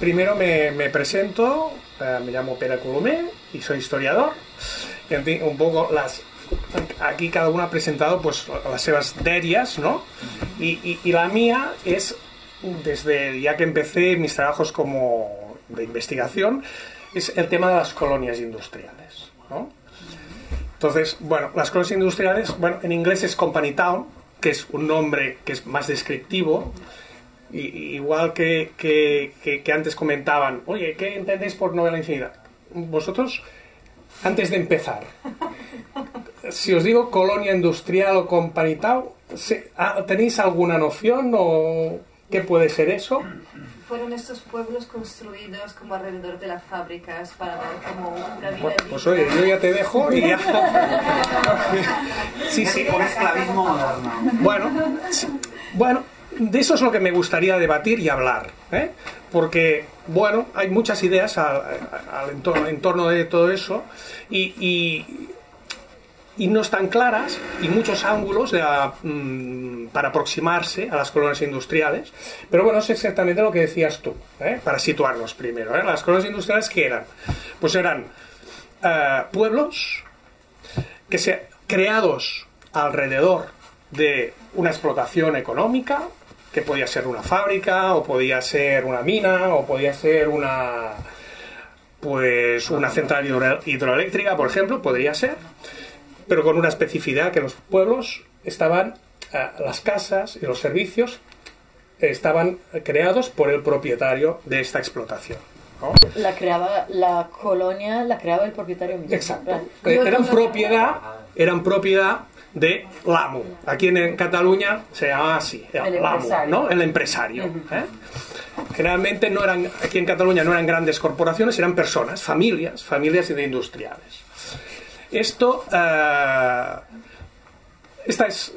primero me, me presento, eh, me llamo Pere Colomé y soy historiador. Y un poco las aquí cada uno ha presentado pues las seves dèries, ¿no? Y, y- y la mía es desde ya que empecé mis trabajos como de investigación es el tema de las colonias industriales, ¿no? Entonces, bueno, las colonias industriales, bueno, en inglés es company town, que es un nombre que es más descriptivo, igual que, que- que- que antes comentaban, oye, ¿qué entendéis por novela infinita? Vosotros, antes de empezar, si os digo colonia industrial o ¿se- ah, ¿tenéis alguna noción o qué puede ser eso? Fueron estos pueblos construidos como alrededor de las fábricas para dar como una vida Bueno, pues oye, yo ya te dejo y ya. Sí, sí. Por esclavismo moderno. Bueno, sí. bueno, de eso es lo que me gustaría debatir y hablar, ¿eh? porque, bueno, hay muchas ideas al, al entorno, en torno de todo eso y, y- no están claras y muchos ángulos la- mm, para aproximarse a las colonias industriales. Pero bueno, es exactamente lo que decías tú, ¿eh? para situarnos primero. ¿eh? Las colonias industriales, ¿qué eran? Pues eran pueblos que se creados alrededor de una explotación económica, que podía ser una fábrica, o podía ser una mina, o podía ser una pues una central hidro- hidroeléctrica, por ejemplo, podría ser, pero con una especificidad que los pueblos estaban, eh, las casas y los servicios estaban creados por el propietario de esta explotación. ¿no? La creaba, la colonia la creaba el propietario mismo. Exacto. Eran propiedad, eran propiedad de l'amo. Aquí en, Cataluña se llama así, el El l'amo, empresario. ¿no? El empresario. ¿eh? Generalmente no eran, aquí en Cataluña no eran grandes corporaciones, eran personas, familias, familias de industriales. Esto, eh, esta es,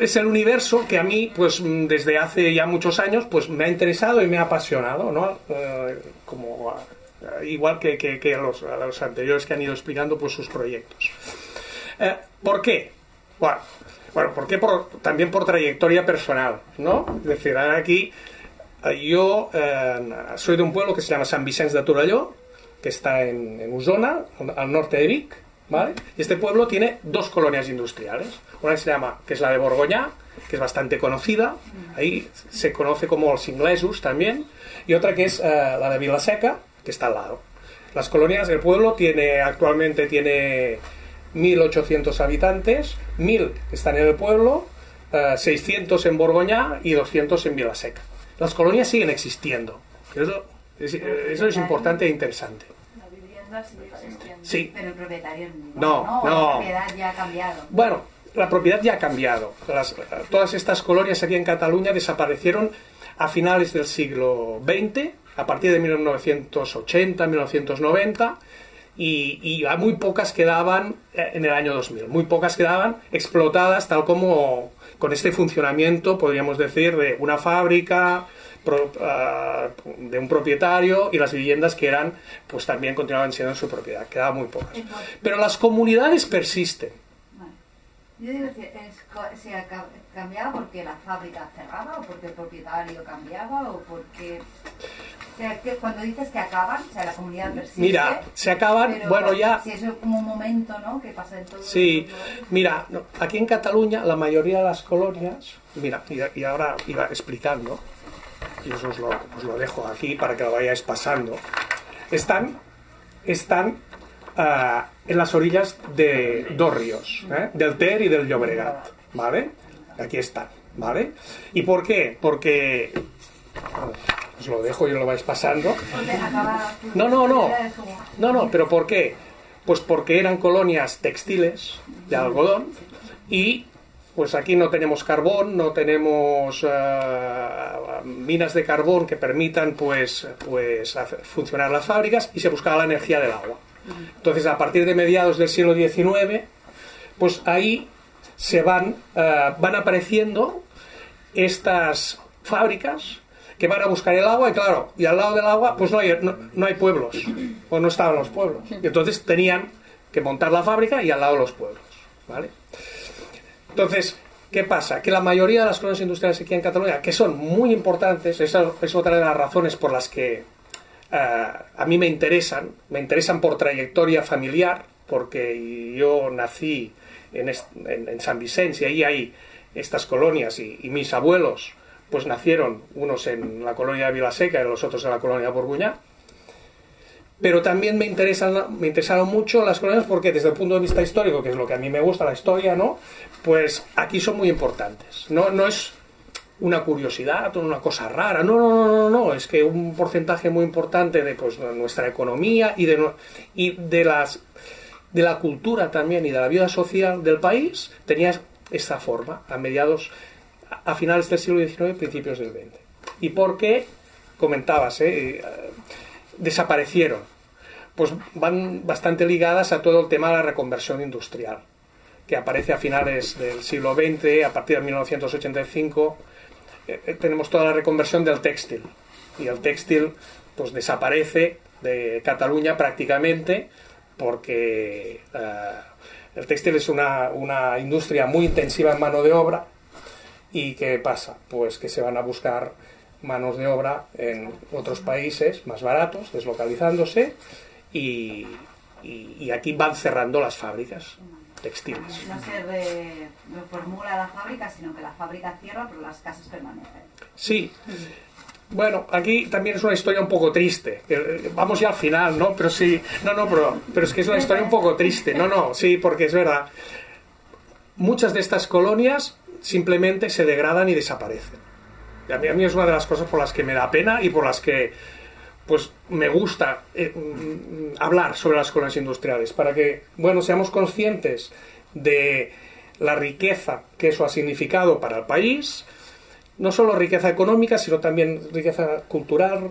es el universo que a mí, pues desde hace ya muchos años, pues me ha interesado y me ha apasionado, ¿no? Eh, como, igual que, que- los, anteriores que han ido explicando pues sus proyectos. ¿Por qué? Bueno, bueno ¿por qué? Por- también por trayectoria personal, ¿no? Es decir, aquí eh, yo eh, soy de un pueblo que se llama San Vicente de Torelló, que está en, en Osona, al norte de Vic, ¿vale? Y este pueblo tiene dos colonias industriales. Una que se llama, que es la de Borgoñá, que es bastante conocida, ahí se conoce como los inglesos también, y otra que es eh, la de Vilaseca, que está al lado. Las colonias del pueblo tiene actualmente tiene 1.800 habitantes, 1.000 están en el pueblo, eh, 600 en Borgoñá y 200 en Vilaseca. Las colonias siguen existiendo. Eso es, eso es importante e interesante. La vivienda sigue existiendo. Sí. Pero el propietario No, no, no. La propiedad ya ha cambiado. Bueno, la propiedad ya ha cambiado. Las- todas estas colonias aquí en Cataluña desaparecieron a finales del siglo XX, a partir de 1980, 1990, y, y a muy pocas quedaban eh, en el año 2000. Muy pocas quedaban explotadas tal como con este funcionamiento, podríamos decir, de una fábrica, pro- ah, de un propietario y las viviendas que eran, pues también continuaban siendo su propiedad. Quedaban muy pocas. Pero las comunidades persisten. Yo digo se ha cambiado porque la fábrica cerraba o porque el propietario cambiaba o porque... Cuando dices que acaban, o sea, la comunidad persiste... Mira, se acaban, pero bueno, ya- Si eso es como un momento, ¿no? Que pasa en todo Sí, mira, no, aquí en Cataluña la mayoría de las colonias, mira, y, y ahora iba explicando, y os, os lo, os lo dejo aquí para que lo vayáis pasando, están, están ah, en las orillas de dos ríos, ¿eh? del Ter y del Llobregat, ¿vale? Aquí están, ¿vale? ¿Y por qué? Porque, os lo dejo y lo vais pasando. No, no, no. No, no, pero ¿por qué? Pues porque eran colonias textiles de algodón y pues aquí no tenemos carbón, no tenemos eh, minas de carbón que permitan pues, pues hacer funcionar las fábricas y se buscaba la energía del agua. Entonces a partir de mediados del siglo XIX pues ahí se van, eh, van apareciendo estas fábricas que van a buscar el agua y claro, y al lado del agua pues no hay, no, no hay pueblos, o no estaban los pueblos. Entonces tenían que montar la fábrica y al lado los pueblos, ¿vale? Entonces, ¿qué pasa? Que la mayoría de las colonias industriales aquí en Cataluña, que son muy importantes, esa es otra de las razones por las que eh, a mí me interesan, me interesan por trayectoria familiar, porque yo nací en, en- San Vicente y ahí hay estas colonias y mis abuelos pues nacieron unos en la colonia de Vilaseca y los otros en la colonia de. Pero también me interesan, me interesaron mucho las colonias porque desde el punto de vista histórico, que es lo que a mí me gusta, la historia, ¿no? Pues aquí son muy importantes. No, no es una curiosidad o una cosa rara. No, no, no, no, no. Es que un porcentaje muy importante de pues, nuestra economía y de, y de las de la cultura también y de la vida social del país tenía esta forma a mediados a finales del siglo XIX principios del XX. ¿Y por qué? Comentabas, ¿eh? Eh, desaparecieron. Pues van bastante ligadas a todo el tema de la reconversión industrial, que aparece a finales del siglo XX, a partir de 1985 eh, eh, tenemos toda la reconversión del textil. Y el textil pues desaparece de Cataluña prácticamente porque el textil es una, una industria muy intensiva en mano de obra y ¿qué pasa? Pues que se van a buscar manos de obra en otros países más baratos, deslocalizándose y, y- y aquí van cerrando las fábricas textiles. No se re- reformula la fábrica, sino que la fábrica cierra, pero las casas permanecen. Sí. Bueno, aquí también es una historia un poco triste. Eh, Vamos ya al final, ¿no? Pero sí, no, no, pero, pero es que es una historia un poco triste. No, no, sí, porque es verdad. Muchas de estas colonias simplemente se degradan y desaparecen. A mí, a es una de las cosas por las que me da pena y por las que pues me gusta eh, mm, hablar sobre las colonias industriales para que bueno seamos conscientes de la riqueza que eso ha significado para el país no solo riqueza económica sino también riqueza cultural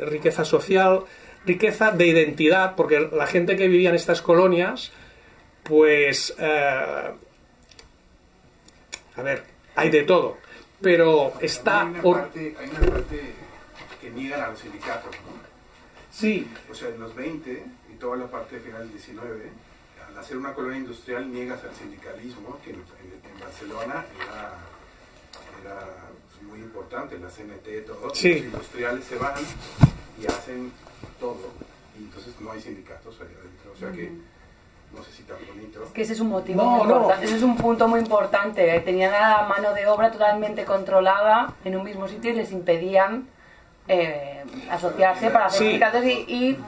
riqueza social riqueza de identidad porque la gente que vivía en estas colonias pues eh, a ver hay de todo pero está Hay una, parte, hay una parte que niegan a los sindicatos, ¿no? sí O sea, en los 20 y toda la parte final del 19, al hacer una colonia industrial niegas al sindicalismo, que en, en- en Barcelona era, era muy importante, la CNT, todo. Sí. Los industriales se van y hacen todo, y entonces no hay sindicatos ahí adentro. O sea que, no sé si tan bonito. Que ese es un motivo No, muy no. ese es un punto muy importante. Tenían a la mano de obra totalmente controlada en un mismo sitio y les impedían eh, asociarse para hacer Sí. y, y,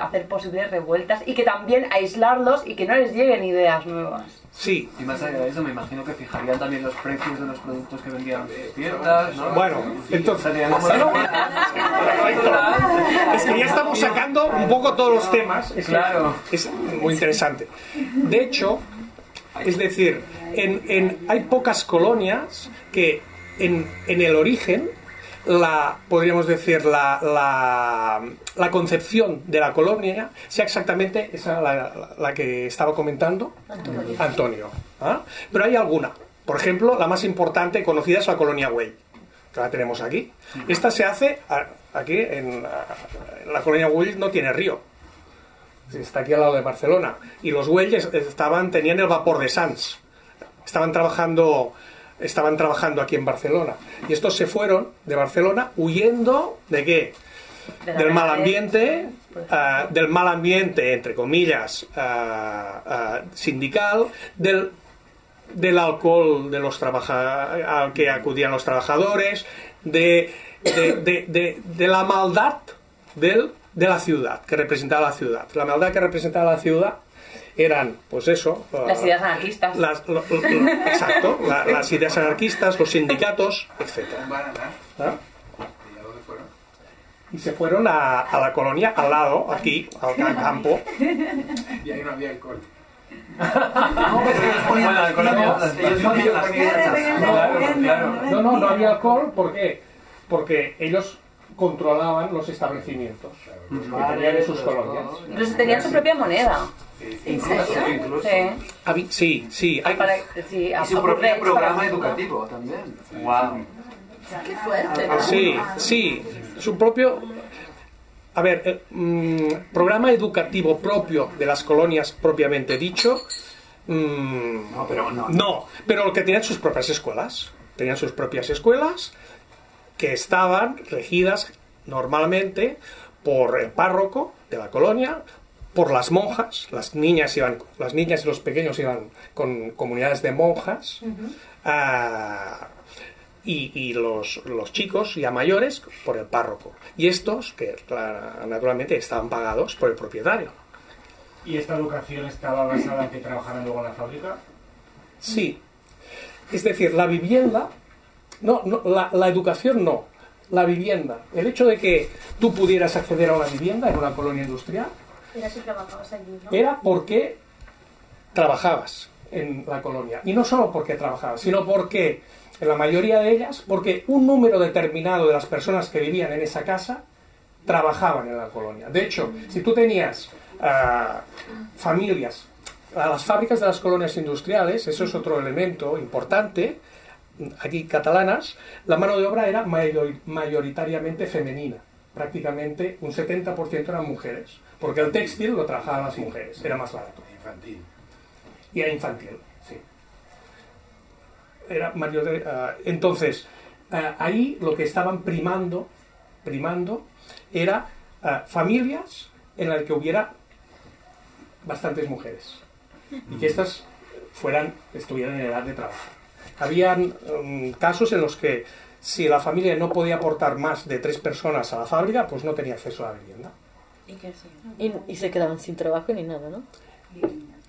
hacer posibles revueltas y que también aislarlos y que no les lleguen ideas nuevas. sí Y más allá de eso, me imagino que fijarían también los precios de los productos que vendían en sus tiendas, ¿no? Bueno, entonces- Es que ya estamos sacando un poco todos los temas. Es, Claro. es muy interesante. De hecho, es decir, en, en- hay pocas colonias que en, en el origen, la, podríamos decir, la, la, la concepción de la colonia sea exactamente esa, la, que estaba comentando Antonio. Antonio. ¿ah? Pero hay alguna. Por ejemplo, la más importante conocida es la colonia Güell, que la tenemos aquí. Esta se hace aquí en la, en la colonia Güell no tiene río. Está aquí al lado de Barcelona. Y los Güells estaban, tenían el vapor de Sants. Estaban trabajando, estaban trabajando aquí en Barcelona. Y estos se fueron de Barcelona huyendo de qué? De del mal ambiente, pues. ah, del mal ambiente, entre comillas, ah, ah, sindical, del, del alcohol de los trabaja- al que acudían los trabajadores, de- de- de la maldad del, de la ciudad, que representaba la ciudad. La maldad que representaba la ciudad eran, pues eso, ah, Las ideas anarquistas. las- lo- lo- lo- exacto, la- las ideas anarquistas, los sindicatos, ganar. ¿Ah? ¿Y a dónde fueron? Y se fueron a, a la colonia al lado, aquí, al campo. Y ahí no había alcohol. No, no, no había alcohol, ¿por qué? Porque ellos controlaban los establecimientos, los que tenían en sus colonias. Entonces tenían su propia moneda. Incluso, incluso. Sí. Sí, sí, hay, Para, sí, a Y su propio programa educativo también. Wow. Qué fuerte, ¿no? sí, sí, su propio... A ver, eh, mm, programa educativo propio de las colonias propiamente dicho, mm, No, pero no. No, pero que tenían sus propias escuelas. Tenían sus propias escuelas que estaban regidas normalmente por el párroco de la colonia, por las monjas, las niñas iban, las niñas y los pequeños iban con comunidades de monjas, ah, y, y los, los chicos ya mayores por el párroco. Y estos, que naturalmente estaban pagados por el propietario. ¿Y esta educación estaba basada en que trabajaran luego en la fábrica? Sí. Es decir, la vivienda, no, no la, la educación no, la vivienda. El hecho de que tú pudieras acceder a una vivienda en una colonia industrial Era si trabajabas allí, ¿no? era porque trabajabas en la colonia. Y no solo porque trabajabas, sino porque, en la mayoría de ellas, porque un número determinado de las personas que vivían en esa casa trabajaban en la colonia. De hecho, si tú tenías ah, familias, a las fábricas de las colonias industriales, eso es otro elemento importante, aquí catalanas, la mano de obra era mayor- mayoritariamente femenina. Prácticamente un 70% eran mujeres, porque el textil lo trabajaban las mujeres, era más barato. Infantil. Y era infantil, sí. Era mayor de- ah, entonces, ah, ahí lo que estaban primando, primando, era ah, familias en las que hubiera bastantes mujeres. Y que estas fueran, estuvieran en edad de trabajo. Habían mm, casos en los que si la familia no podía aportar más de tres personas a la fábrica, pues no tenía acceso a la vivienda. ¿Y qué hacían? Y, y se quedaban sin trabajo ni nada, ¿no?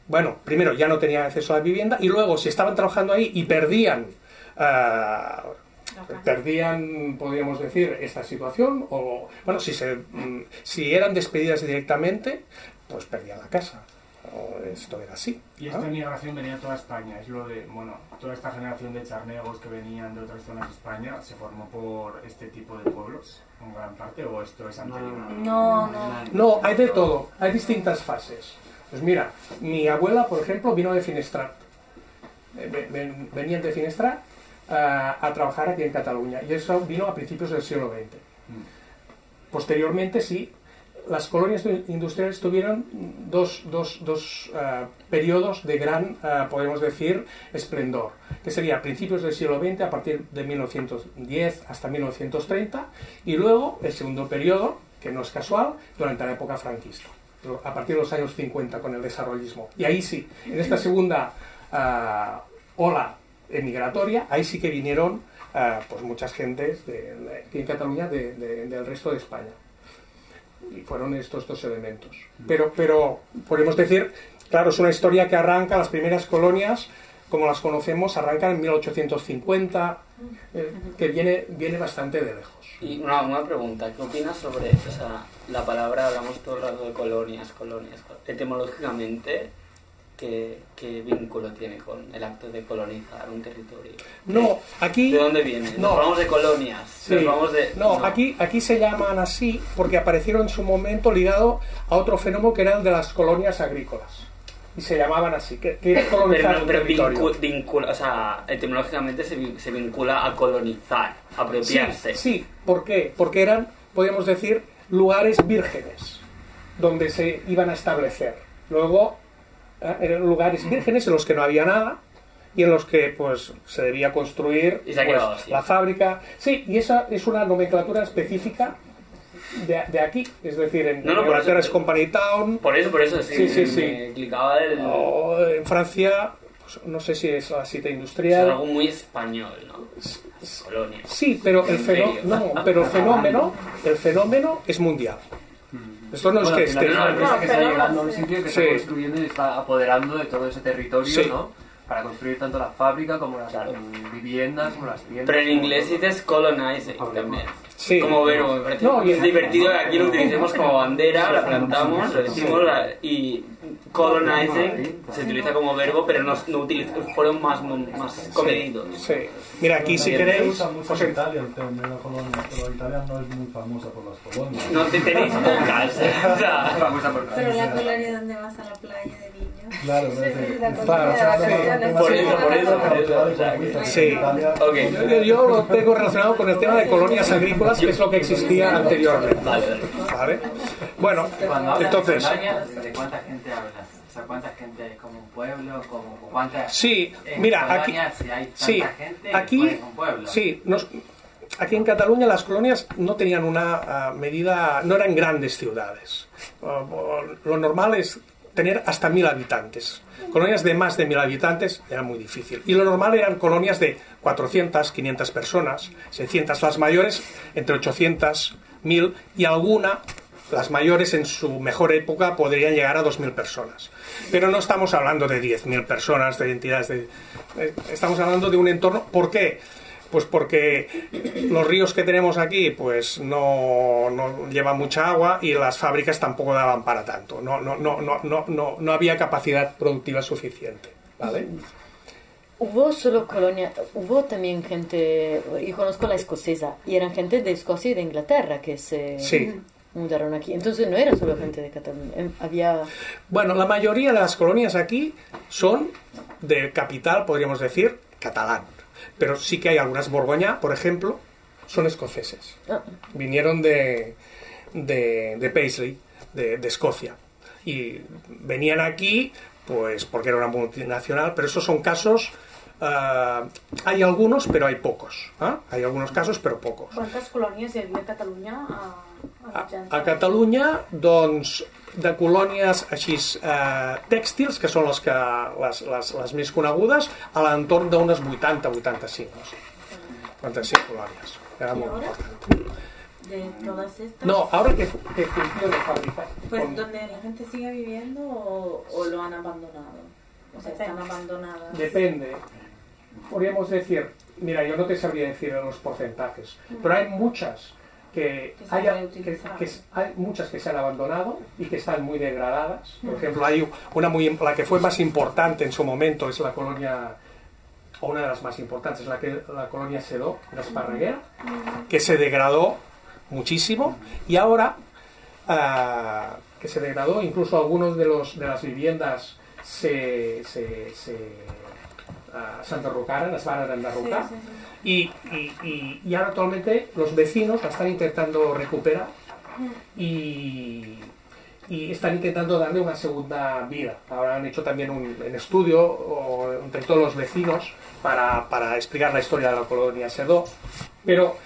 bueno, primero ya no tenían acceso a la vivienda y luego si estaban trabajando ahí y perdían, ah, perdían, podríamos decir, esta situación o, bueno, si, se, mm, si eran despedidas directamente, pues perdían la casa. O esto era así. Y esta migración venía a toda España. Es lo de, bueno, toda esta generación de charnegos que venían de otras zonas de España se formó por este tipo de pueblos, en gran parte, o esto es anterior. No, no. No, hay de todo, hay distintas fases. Pues mira, mi abuela, por ejemplo, vino de Finestrat. Eh, ve- ven- Venían de Finestrat ah, a trabajar aquí en Cataluña y eso vino a principios del siglo XX. Posteriormente, sí, las colonias industriales tuvieron dos, dos- dos, ah, periodos de gran, ah, podemos decir, esplendor, que sería principios del siglo XX, a partir de 1910 hasta 1930, y luego el segundo periodo, que no es casual, durante la época franquista, a partir de los años 50 con el desarrollismo. Y ahí sí, en esta segunda ah, ola emigratoria, ahí sí que vinieron pues muchas gentes de, en Cataluña de- del resto de España y fueron estos dos elementos. Pero, pero podemos decir, claro, es una historia que arranca, las primeras colonias, como las conocemos, arrancan en 1850, eh, que viene, viene bastante de lejos. Y una, una pregunta, ¿qué opinas sobre o sea, la palabra, hablamos todo el rato de colonias, colonias, col- etimológicamente, ¿qué, qué vínculo tiene con el acto de colonizar un territorio? No, aquí... ¿De dónde viene? No. Nos hablamos de colonias, Sí. nos vamos de... No, aquí, aquí se llaman así porque aparecieron en su momento ligado a otro fenómeno que era el de las colonias agrícolas. Y se llamaban así, que, que era colonizar Pero, pero territorio. vincu- vincula, o sea, etimológicamente se, se vincula a colonizar, Sí, apropiarse. sí, ¿por qué? Porque eran, podríamos decir, lugares vírgenes donde se iban a establecer. Luego eran lugares vírgenes en los que no había nada y en los que pues se debía construir se pues, quedado así. la fábrica. Sí, y esa es una nomenclatura específica de, de aquí, es decir, en No, no, por eso- es Company Town, Por eso, por eso, sí, Sí, sí, me, sí. clicaba el... o en Francia, pues, no sé si es la cita es industrial. algo muy español, ¿no? Colonia. Sí, pero el, fenó- Imperio. no, pero el fenómeno, el fenómeno es mundial. Esto no es Bueno, que esté. es una empresa No, que está llegando a un sitio que Sí. está construyendo y está apoderando de todo ese territorio, Sí. ¿no? Para construir tanto la fábrica como las Claro. mm, viviendas, como las tiendas. Pero en inglés dices colonizing también. Sí. Como verbo, me parece No, y es divertido que aquí lo utilicemos como bandera, la plantamos, lo decimos la- y colonizing se utiliza como verbo, pero no, no utiliza, fueron más, más comedidos. Sí. Mira, aquí si Se queréis. usa mucho en Italia el término colonia, pero Italia no es muy famosa por las colonias. No te tenéis pocas, ¿eh? O sea, Famosa por Pero en la colonia donde vas a la playa de niños. Claro, es es- es Por eso, por eso, por eso, sí. en Italia- ok. Yo, yo lo tengo relacionado con el tema de colonias agrícolas, que es lo que existía anteriormente. Vale. Bueno, Cuando hablas entonces. de colonias, ¿de cuánta gente hablas? O sea, ¿cuánta gente hay como un pueblo? Como, ¿cuánta, Sí, en mira, aquí. si hay tanta Sí, gente, aquí. un pueblo. Sí, nos- aquí en Cataluña las colonias no tenían una ah, medida, no eran grandes ciudades. Ah, lo normal es tener hasta mil habitantes. Colonias de más de mil habitantes era muy difícil. Y lo normal eran colonias de 400, 500 personas, 600 las mayores, entre 800, 1000 y alguna, las mayores en su mejor época podrían llegar a 2.000 personas. Pero no estamos hablando de 10.000 personas, de entidades de... eh, Estamos hablando de un entorno... ¿Por qué? Pues porque los ríos que tenemos aquí pues no, no llevan mucha agua y las fábricas tampoco daban para tanto. No, no, no, no, no, no, no había capacidad productiva suficiente. ¿Vale? Hubo solo colonia, hubo también gente, yo conozco la escocesa, y eran gente de Escocia y de Inglaterra que se Sí. mudaron aquí. Entonces no era solo gente de Cataluña, em, había... Bueno, la mayoría de las colonias aquí son de capital, podríamos decir, catalán. Pero sí que hay algunas, Borgoña, por ejemplo, son escoceses. Ah, Vinieron de, de, de Paisley, de, de Escocia. Y venían aquí, pues porque era una multinacional, pero esos son casos... ah, hay algunos, pero hay pocos. ¿ah? Hay algunos casos, però pocos. Quantes colònies hi havia a Catalunya a, a mitjans? A Catalunya, doncs, de colònies així eh, tèxtils, que són les, que, les, les, les més conegudes, a l'entorn d'unes 80-85. No sé. 85 colònies. Era ¿Y molt ahora? important. De todas estas. No, ahora que, que funciona fábrica. Pues donde la gente sigue viviendo o, o lo han abandonado. O sea, están abandonadas. Depende. Podríamos decir, mira, yo no te sabría decir los porcentajes, pero hay muchas que, haya- hay muchas que se han abandonado y que están muy degradadas. Por Mm. ejemplo, hay una muy la que fue más importante en su momento es la colonia o una de las más importantes es la que la colonia Sedó, en Esparreguera, que se degradó muchísimo y ahora ah, que se degradó, incluso algunos de los de las viviendas se, se, se ah, s'enderrocaren, es van enderrocar Sí, sí, sí. y, y, y, y ahora actualmente los vecinos la están intentando recuperar y, y están intentando darle una segunda vida. Ahora han hecho también un, un estudio o, entre todos los vecinos para, para explicar la historia de la colonia Sedó. Pero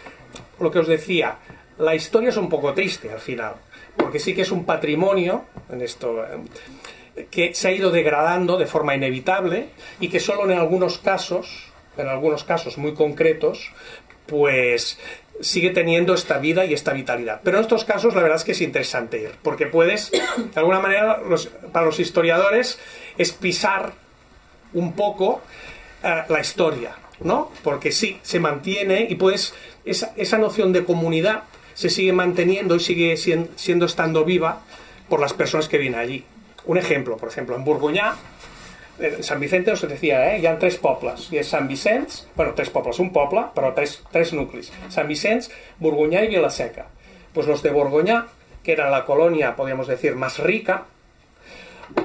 lo que os decía, la historia es un poco triste al final, porque sí que es un patrimonio en esto eh, que se ha ido degradando de forma inevitable y que solo en algunos casos, en algunos casos muy concretos, pues sigue teniendo esta vida y esta vitalidad. Pero en estos casos la verdad es que es interesante ir, porque puedes, de alguna manera, para los historiadores, es pisar un poco eh, la historia, ¿no? Porque sí, se mantiene y puedes, esa, esa noción de comunidad se sigue manteniendo y sigue sien- siendo estando viva por las personas que vienen allí. Un ejemplo, por ejemplo, en Borgoñá, en Sant Vicente us decía, eh, hi ha tres pobles, i és Sant Vicenç, bueno, tres pobles, un poble, però tres, tres nuclis, Sant Vicenç, y Vilaseca. Pues los de Borgoñá, que era la colonia, podríamos decir, más rica,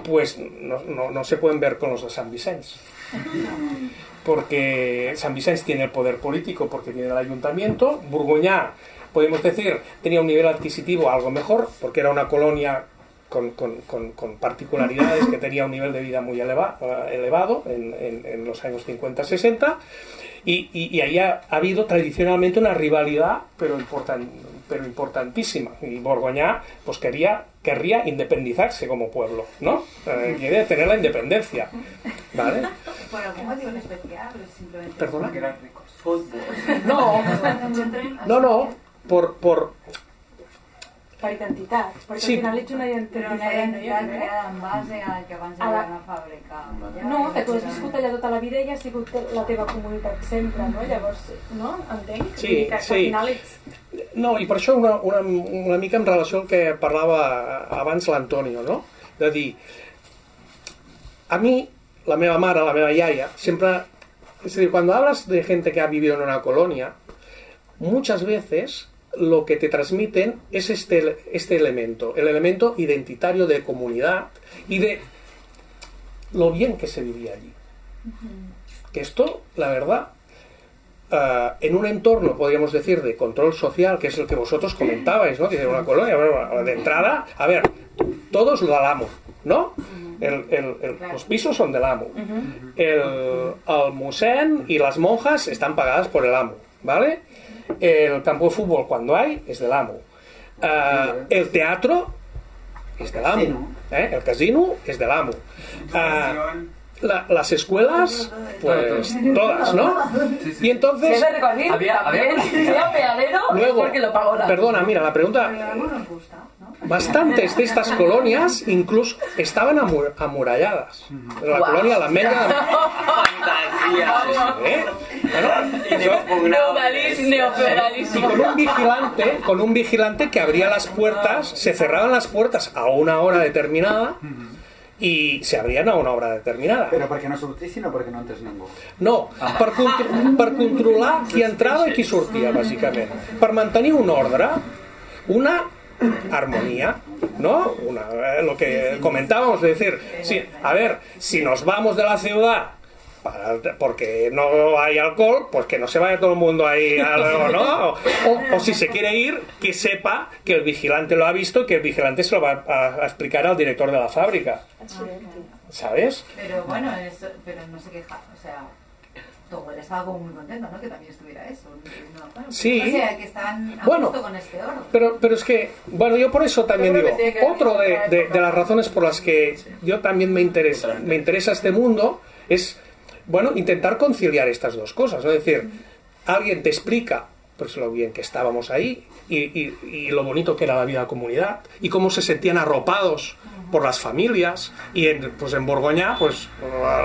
pues no, no- no se pueden ver con los de San Vicens. Porque San Vicens tiene el poder político porque tiene el ayuntamiento, Burgoñá, podemos decir, tenía un nivel adquisitivo algo mejor porque era una colonia con, con- con- con particularidades que tenía un nivel de vida muy eleva- eh, elevado en, en- en los años 50-60 y, y- y ahí ha, ha habido tradicionalmente una rivalidad pero, importan- pero importantísima y Borgoñá pues quería querría independizarse como pueblo ¿no? Eh, quiere tener la independencia ¿vale? ¿Por algún motivo en especial simplemente? Perdona. Que eran ricos. no no no por, por Per identitat, perquè Sí. al final ets una identitat Però una diferent, no? identitat Jo crec. creada en base a que abans A la- era una fàbrica. Ja, No, que tu has ja. viscut allà tota la vida i ha sigut la teva comunitat sempre, no? Llavors, no? Entenc? Sí, dir que, sí. al final ets... No, i per això una, una, una mica en relació al que parlava abans l'Antonio, no? De dir, a mi, la meva mare, la meva iaia, sempre... Es decir, cuando hablas de gente que ha vivido en una colonia, muchas veces lo que te transmiten es este, este elemento, el elemento identitario de comunidad y de lo bien que se vivía allí. Que esto, la verdad, ah, en un entorno, podríamos decir, de control social, que es el que vosotros comentabais, ¿no? Dice una colonia, bueno, de entrada, a ver, todos lo del amo, ¿no? El- el- el- los pisos son del amo. El, el musén y las monjas están pagadas por el amo, ¿vale? El campo de fútbol, cuando hay, es del amo. Ah, el teatro es del amo. ¿eh? El casino es del amo. Ah, la- las escuelas, pues todas, ¿no? Y entonces, Si es de Recordín, Había- había- pegadero, luego, porque lo pagó la perdona, mira, la pregunta, bastantes de estas colonias incluso estaban amu- amuralladas. La Guau. colonia La Media, Fantasía. ¿eh? Bueno, y con un vigilante, con un vigilante que abría las puertas, se cerraban las puertas a una hora determinada y se abrían a una hora determinada. Però perquè no sortís, sinó perquè no entres ningú. No, per, contro per controlar qui entrava i qui sortia, bàsicament. Per mantenir un ordre, una armonía, ¿no? Una, eh, lo que comentábamos, de decir, sí, a ver, si nos vamos de la ciudad para- porque no hay alcohol, pues que no se vaya todo el mundo ahí, a- ¿no? O, o- o si se quiere ir, que sepa que el vigilante lo ha visto y que el vigilante se lo va a, a explicar al director de la fábrica, ¿sabes? Pero bueno, eso, pero no se queja, o sea, estaba como muy contenta, ¿no? Que también estuviera eso. No, bueno, Sí. O sea, que están a Bueno, gusto con este oro. Pero, pero es que, bueno, yo por eso también digo, otro de, de las razones por las que yo también me interesa, me interesa este mundo es, bueno, intentar conciliar estas dos cosas. ¿no? Es decir, alguien te explica pues lo bien que estábamos ahí y, y- y lo bonito que era la vida de comunidad y cómo se sentían arropados por las familias y en, pues en Borgoña pues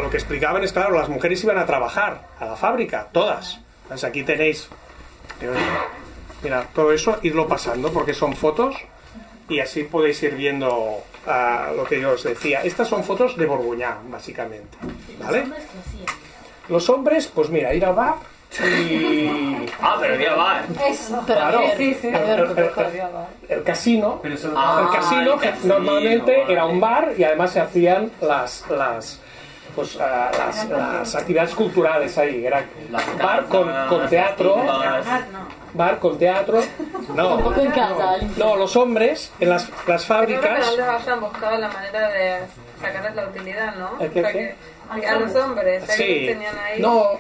lo que explicaban es claro las mujeres iban a trabajar a la fábrica todas Entonces, aquí tenéis Mira, todo eso irlo pasando porque son fotos y así podéis ir viendo ah, lo que yo os decía. Estas son fotos de Borgoñá, básicamente. ¿Vale? Los hombres, pues mira, ir al bar y... Ah, pero ya va. Eso. Claro, Sí, sí, el, el- el- el casino, Ah, el casino el casino, normalmente vale. era un bar y además se hacían las las pues ah, las, las actividades culturales ahí, era bar con, con teatro, bar con teatro, no, no, los hombres en las, las Yo creo que fábricas. antes hayan buscado la manera de sacarles la utilidad, ¿no? ¿El qué, O sea, que a los hombres, Sí. tenían ahí... No,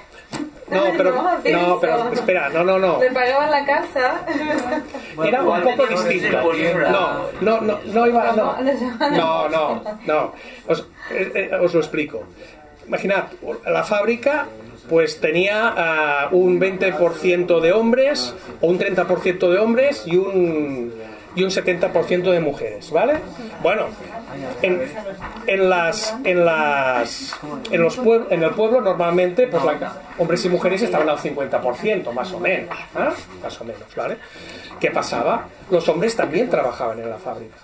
no, pero No, pero espera, no, no, no. Le pagaban la casa. Era un poco distinto. No, no, no, no iba, no. No, no, no. Os, eh, eh, os lo explico. Imaginad, la fábrica pues tenía ah, un 20% de hombres o un 30% de hombres y un y un 70% de mujeres, ¿vale? Bueno, en, las en las en los en el pueblo normalmente pues la- hombres y mujeres estaban al 50% más o menos, ¿ah? Más o menos, ¿vale? ¿Qué pasaba? Los hombres también trabajaban en la fábrica.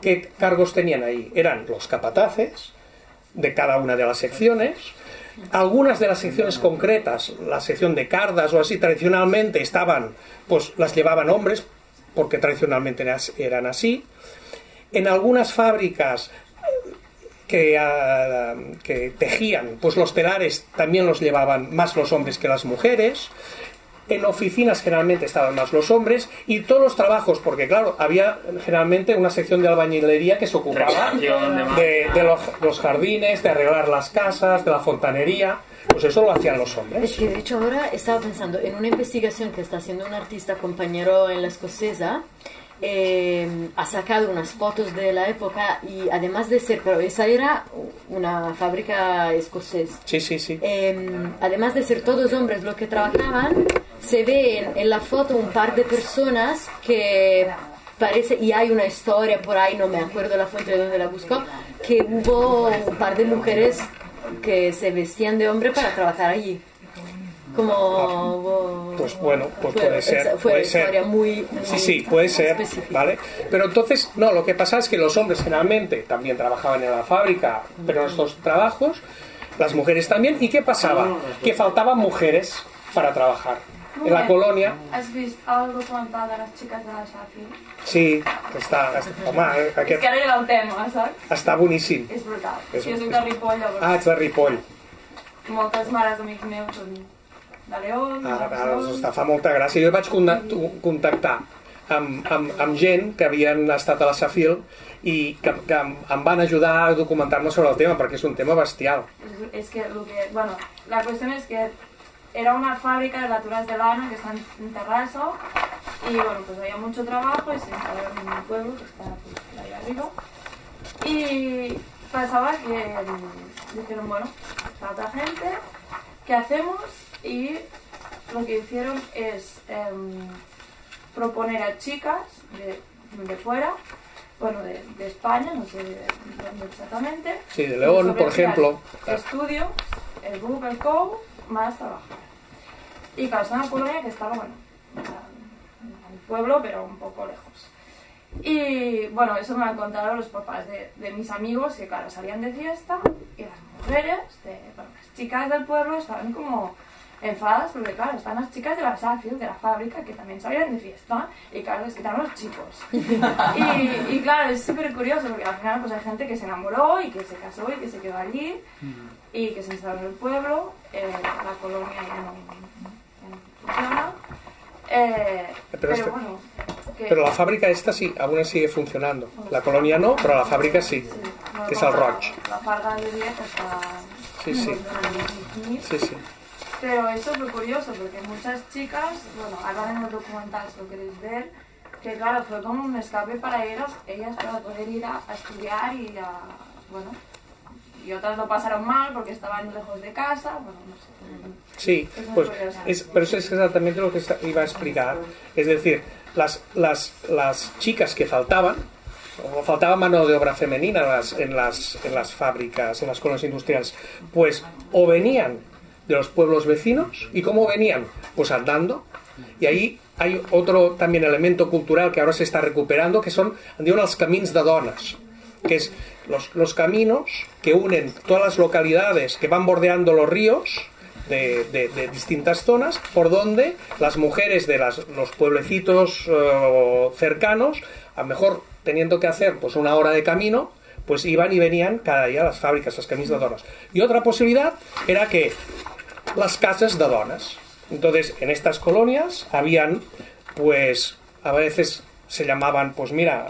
¿Qué cargos tenían ahí? Eran los capataces de cada una de las secciones. Algunas de las secciones concretas, la sección de cardas o así, tradicionalmente estaban, pues las llevaban hombres, porque tradicionalmente eran así. En algunas fábricas que, ah, que tejían, pues los telares también los llevaban más los hombres que las mujeres. En oficinas generalmente estaban más los hombres y todos los trabajos, porque claro, había generalmente una sección de albañilería que se ocupaba de de, de los, los jardines, de arreglar las casas, de la fontanería, pues eso lo hacían los hombres. Es que de hecho ahora estaba pensando en una investigación que está haciendo un artista compañero en la escocesa. eh, ha sacado unas fotos de la época y además de ser, pero esa era una fábrica escocesa. Sí, sí, sí. Eh, además de ser todos hombres los que trabajaban, se ve en, en la foto un par de personas que parece, y hay una historia por ahí, no me acuerdo la fuente de donde la buscó, que hubo un par de mujeres que se vestían de hombre para trabajar allí. Como Pues bueno, pues fue- puede ser. fue puede ser. muy, muy Sí, sí, puede ser, específica. ¿vale? Pero entonces, no, lo que pasa es que los hombres generalmente también trabajaban en la fábrica, pero en estos trabajos, las mujeres también. ¿Y qué pasaba? Que faltaban mujeres para trabajar. En la colonia, ¿Has visto algo contado de las chicas de la Sheffield? sí, està, està, home, És aquest que ara era el tema, saps? està boníssim. És brutal. És- jo soc de Ripoll, llavors. Ah, ets de Ripoll. Moltes mares d'amics meus són de León, Ah, ara, està, fa molta gràcia. Jo vaig contact- contactar amb, amb, amb gent que havien estat a la Safil i que, que em, em van ajudar a documentar-me sobre el tema perquè és un tema bestial. És, és que, el que, bueno, la qüestió és que era una fábrica de laturas de lana que está en, Terrassa y bueno, pues había mucho trabajo y se instalaron en mi pueblo que está pues, ahí arriba. Y pasaba que mm, dijeron, bueno, falta gente, ¿qué hacemos? Y lo que hicieron es em, proponer a chicas de, de fuera, bueno, de, de España, no sé de dónde exactamente. Sí, de León, por ejemplo. Estudios, el grupo, el CO, más trabajar. Y una colonia que estaba, bueno, en el pueblo, pero un poco lejos. Y bueno, eso me han contado los papás de, de mis amigos que, claro, salían de fiesta y las mujeres, de, bueno, las chicas del pueblo estaban como enfadadas porque, claro, están las chicas de la Safield, de la fábrica, que también salían de fiesta y, claro, les quitaron los chicos. y, y, claro, es súper curioso porque al final pues hay gente que se enamoró y que se casó y que se quedó allí y que se instaló en el pueblo, eh, la colonia ya no funciona. Eh, Pero pero, este- bueno, que- Pero la fábrica esta sí, aún sigue funcionando. La colonia no, pero la fábrica sí, no, que es como el la- farga de 10 está... Sí, sí. Sí. Sí. Pero es súper curioso porque muchas chicas, bueno, ahora en los documentales lo queréis ver, que claro, fue como un escape para ellas, ellas para poder ir a, a estudiar y a, bueno, y otras lo pasaron mal porque estaban lejos de casa, bueno, no sé. Sí, Es pues es, pero eso es exactamente lo que iba a explicar. Es decir, las, las, las chicas que faltaban, o faltaba mano de obra femenina en las, en, las, en las fábricas, en las colonias industriales, pues o venían de los pueblos vecinos, ¿y cómo venían? Pues andando, y ahí hay otro también elemento cultural que ahora se está recuperando, que son, diuen els camins de dones, que es los, caminos que unen todas las localidades que van bordeando los ríos de, distintas zonas, por donde las mujeres de los pueblecitos eh, cercanos, a mejor teniendo que hacer pues una hora de camino, pues iban y venían cada día a las fábricas, las camisas de donas. Y otra posibilidad era que las casas de donas. Entonces, en estas colonias habían, pues, a veces se llamaban, pues mira,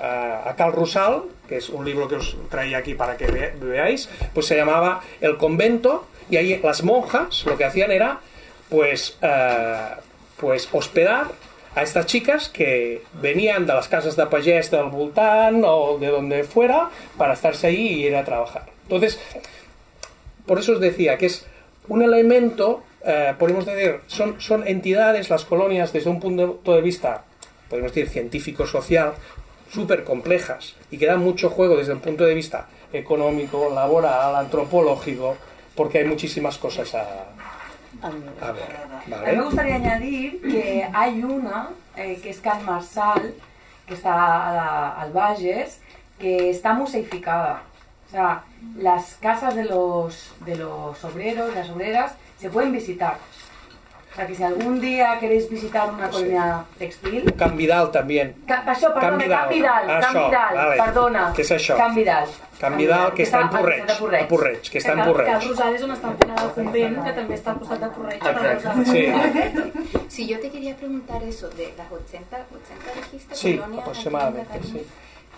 a, a Cal Rusal, que es un libro que os traía aquí para que ve- veáis, pues se llamaba El Convento, y ahí las monjas lo que hacían era, pues, eh, pues hospedar a estas chicas que venían de las casas de pagés del voltant o de donde fuera para estarse ahí y ir a trabajar. Entonces, por eso os decía que es un elemento, eh, podemos decir, son, son entidades, las colonias, desde un punto de vista, podemos decir, científico-social, súper complejas y que dan mucho juego desde el punto de vista económico, laboral, antropológico, porque hay muchísimas cosas a, a ver. A mí me gustaría añadir que hay una, eh, que es Can Marsal, que está a la- al Valles, que está museificada. O sea, las casas de los, de los obreros, las obreras, se pueden visitar. Que si algún día queréis visitar una colonia textil... Can Vidal també. Ca, això, perdona, Can Vidal, Can Això, Vidal, vale. perdona. Què és això? Can Vidal. Can Vidal, que està en Porreig. Porreig. A Porreig, que està en Que el Porreig. Rosal és on està enfilada el convent, que també està al costat de Correig. Exacte. Sí. Sí, yo te quería preguntar eso, de las 80, 80 dijiste Sí, colonias aproximadamente, sí.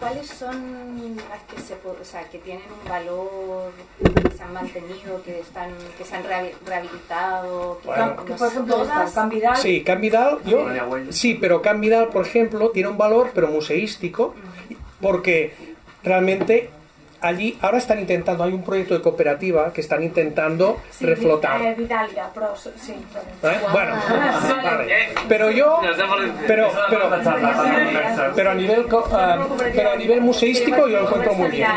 ¿Cuáles son las que se o sea, que tienen un valor, que se han mantenido, que están, que se han rehabi- rehabilitado? Que, Bueno. no Que, por ejemplo, todas- Vidal. Sí, Can Vidal, yo, sí, pero Can Vidal, por ejemplo, tiene un valor, pero museístico, porque realmente allí ahora están intentando, hay un proyecto de cooperativa que están intentando Sí, reflotar. Eh, Vidalia, so- sí. ¿Eh? Bueno, vale. Pero yo, pero, pero, pero a nivel, co- ah, pero a nivel museístico yo lo encuentro muy bien.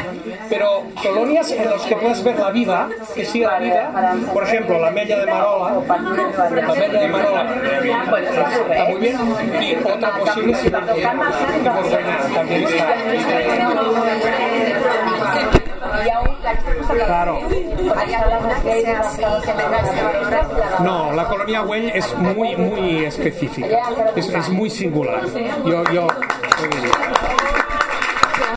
Pero colonias en las que puedes ver la vida, que sí la vida, por ejemplo, la Mella de Marola, la Mella de Marola está muy bien, y otra posible también, también Y aún la Claro. Hay algunas que sea así, que tenga ese valor. No, la colonia Güell es muy, muy específica, es, es muy singular. Yo, yo,